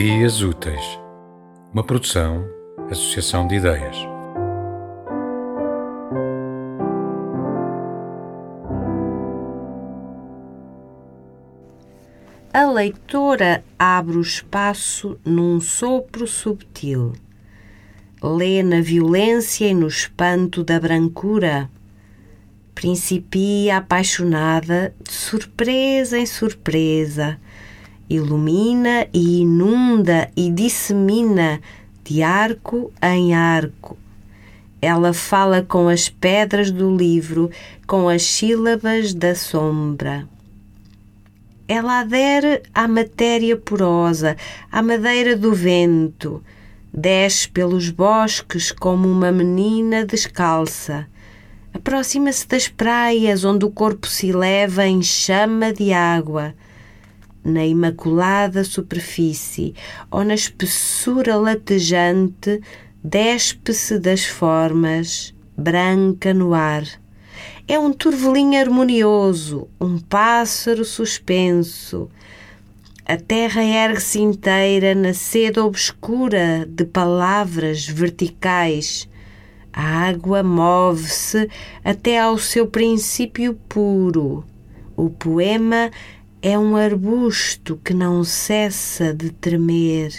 Ideias Úteis, uma produção, associação de ideias. A leitora abre o espaço num sopro subtil. Lê na violência e no espanto da brancura. Principia apaixonada de surpresa em surpresa ilumina e inunda e dissemina de arco em arco. Ela fala com as pedras do livro, com as sílabas da sombra. Ela adere à matéria porosa, à madeira do vento, desce pelos bosques como uma menina descalça. Aproxima-se das praias onde o corpo se eleva em chama de água na imaculada superfície ou na espessura latejante, despe-se das formas, branca no ar. É um turvelinho harmonioso, um pássaro suspenso. A terra ergue-se inteira na seda obscura de palavras verticais. A água move-se até ao seu princípio puro. O poema é um arbusto que não cessa de tremer.